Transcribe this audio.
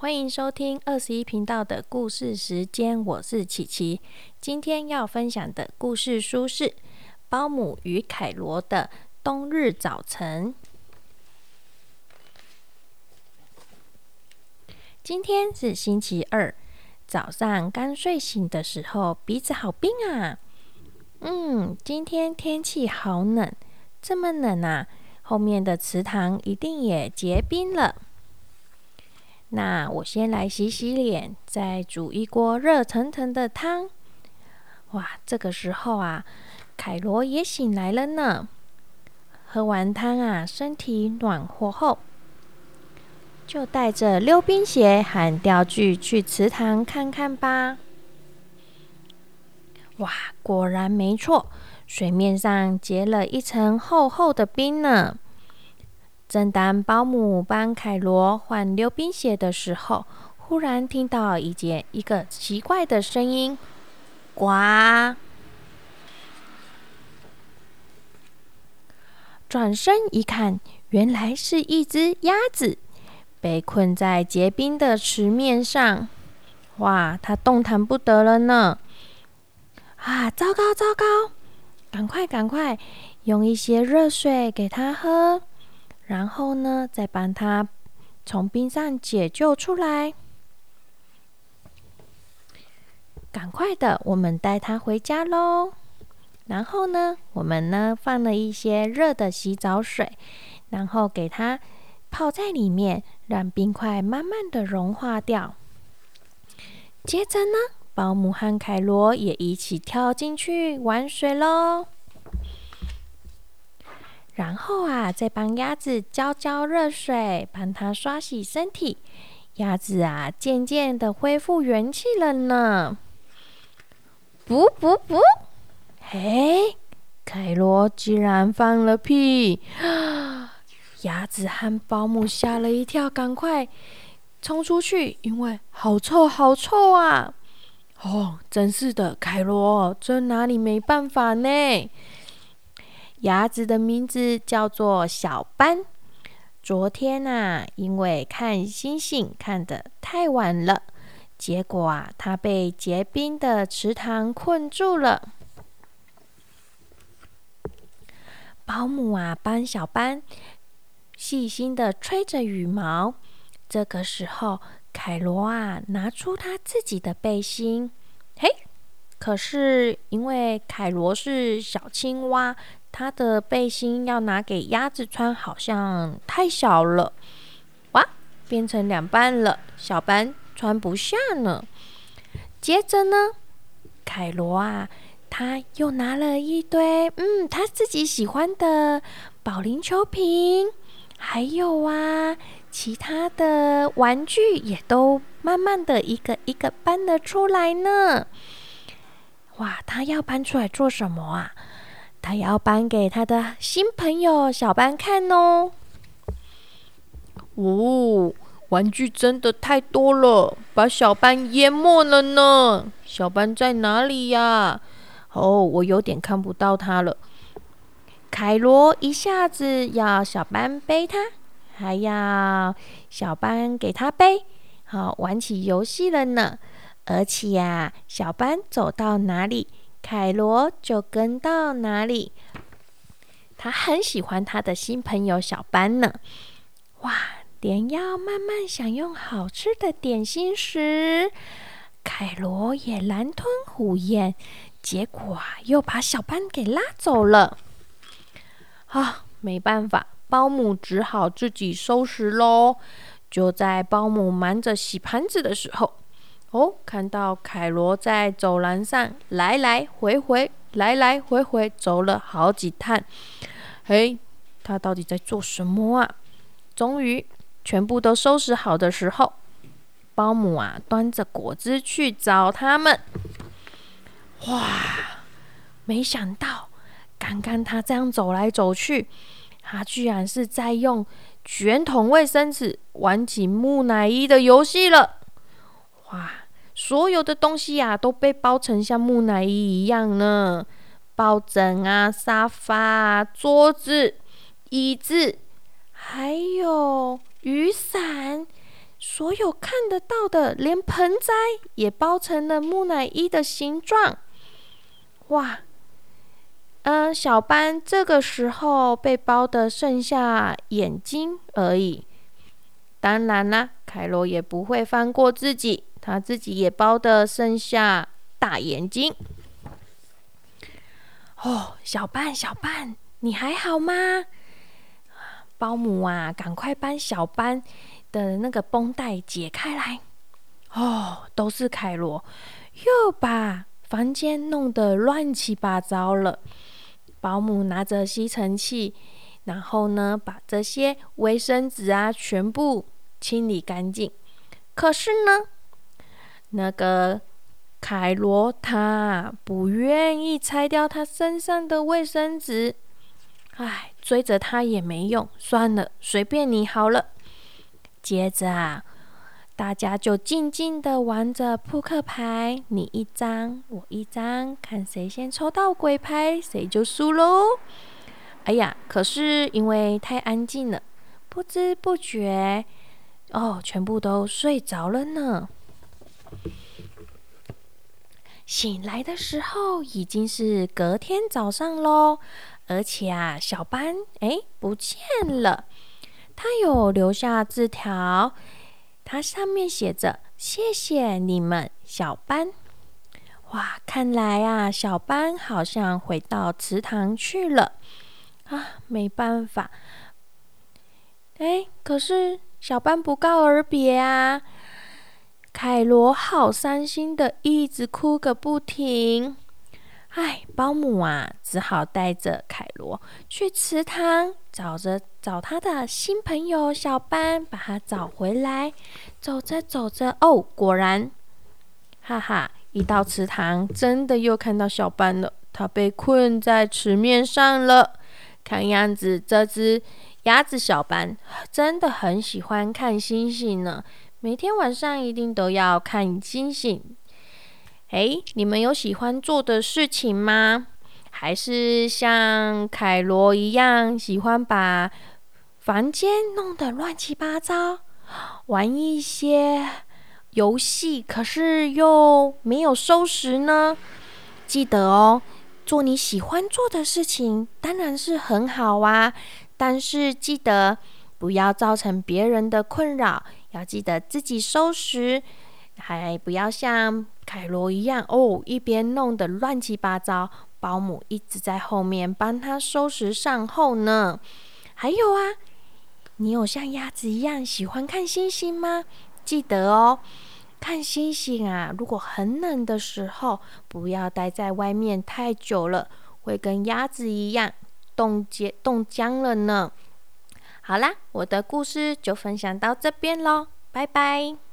欢迎收听二十一频道的故事时间，我是琪琪。今天要分享的故事书是《包姆与凯罗的冬日早晨》。今天是星期二早上，刚睡醒的时候，鼻子好冰啊！嗯，今天天气好冷，这么冷啊！后面的池塘一定也结冰了。那我先来洗洗脸，再煮一锅热腾腾的汤。哇，这个时候啊，凯罗也醒来了呢。喝完汤啊，身体暖和后，就带着溜冰鞋和钓具去池塘看看吧。哇，果然没错。水面上结了一层厚厚的冰呢。正当保姆帮凯罗换溜冰鞋的时候，忽然听到一件一个奇怪的声音：“呱！”转身一看，原来是一只鸭子被困在结冰的池面上。哇，它动弹不得了呢！啊，糟糕糟糕！赶快，赶快，用一些热水给它喝，然后呢，再帮他从冰上解救出来。赶快的，我们带他回家喽。然后呢，我们呢放了一些热的洗澡水，然后给他泡在里面，让冰块慢慢的融化掉。接着呢。保姆和凯罗也一起跳进去玩水喽。然后啊，再帮鸭子浇浇热水，帮它刷洗身体。鸭子啊，渐渐的恢复元气了呢。不不不！嘿，凯罗居然放了屁！鸭子和保姆吓了一跳，赶快冲出去，因为好臭，好臭啊！哦，真是的，凯罗，这哪里没办法呢？鸭子的名字叫做小班。昨天啊，因为看星星看得太晚了，结果啊，它被结冰的池塘困住了。保姆啊，帮小班细心的吹着羽毛。这个时候。凯罗啊，拿出他自己的背心，嘿，可是因为凯罗是小青蛙，他的背心要拿给鸭子穿，好像太小了，哇，变成两半了，小班穿不下呢。接着呢，凯罗啊，他又拿了一堆，嗯，他自己喜欢的保龄球瓶，还有啊。其他的玩具也都慢慢的一个一个搬了出来呢。哇，他要搬出来做什么啊？他要搬给他的新朋友小班看哦。哦，玩具真的太多了，把小班淹没了呢。小班在哪里呀？哦，我有点看不到他了。凯罗一下子要小班背他。还要小班给他背，好玩起游戏了呢。而且呀，小班走到哪里，凯罗就跟到哪里。他很喜欢他的新朋友小班呢。哇，连要慢慢享用好吃的点心时，凯罗也狼吞虎咽，结果啊，又把小班给拉走了。啊，没办法。保姆只好自己收拾喽。就在保姆忙着洗盘子的时候，哦，看到凯罗在走廊上来来回回、来来回回走了好几趟。嘿，他到底在做什么啊？终于全部都收拾好的时候，保姆啊端着果汁去找他们。哇，没想到刚刚他这样走来走去。他居然是在用卷筒卫生纸玩起木乃伊的游戏了！哇，所有的东西呀都被包成像木乃伊一样呢，抱枕啊、沙发啊、桌子、椅子，还有雨伞，所有看得到的，连盆栽也包成了木乃伊的形状。哇！嗯，小班这个时候被包的剩下眼睛而已。当然啦，凯罗也不会放过自己，他自己也包的剩下大眼睛。哦，小班，小班，你还好吗？保姆啊，赶快帮小班的那个绷带解开来。哦，都是凯罗，又把房间弄得乱七八糟了。保姆拿着吸尘器，然后呢，把这些卫生纸啊全部清理干净。可是呢，那个。凯罗他不愿意拆掉他身上的卫生纸，唉，追着他也没用，算了，随便你好了。接着啊，大家就静静的玩着扑克牌，你一张，我一张，看谁先抽到鬼牌，谁就输喽。哎呀，可是因为太安静了，不知不觉，哦，全部都睡着了呢。醒来的时候已经是隔天早上喽，而且啊，小班哎不见了。他有留下字条，它上面写着：“谢谢你们，小班。”哇，看来啊，小班好像回到祠堂去了啊，没办法。哎，可是小班不告而别啊。凯罗好伤心的，一直哭个不停。唉，保姆啊，只好带着凯罗去池塘，找着找他的新朋友小班，把他找回来。走着走着，哦，果然，哈哈！一到池塘，真的又看到小班了。他被困在池面上了。看样子，这只鸭子小班真的很喜欢看星星呢。每天晚上一定都要看星星。哎，你们有喜欢做的事情吗？还是像凯罗一样喜欢把房间弄得乱七八糟，玩一些游戏，可是又没有收拾呢？记得哦，做你喜欢做的事情当然是很好啊，但是记得不要造成别人的困扰。要记得自己收拾，还不要像凯罗一样哦，一边弄得乱七八糟，保姆一直在后面帮他收拾善后呢。还有啊，你有像鸭子一样喜欢看星星吗？记得哦，看星星啊，如果很冷的时候，不要待在外面太久了，会跟鸭子一样冻结冻僵了呢。好啦，我的故事就分享到这边喽，拜拜。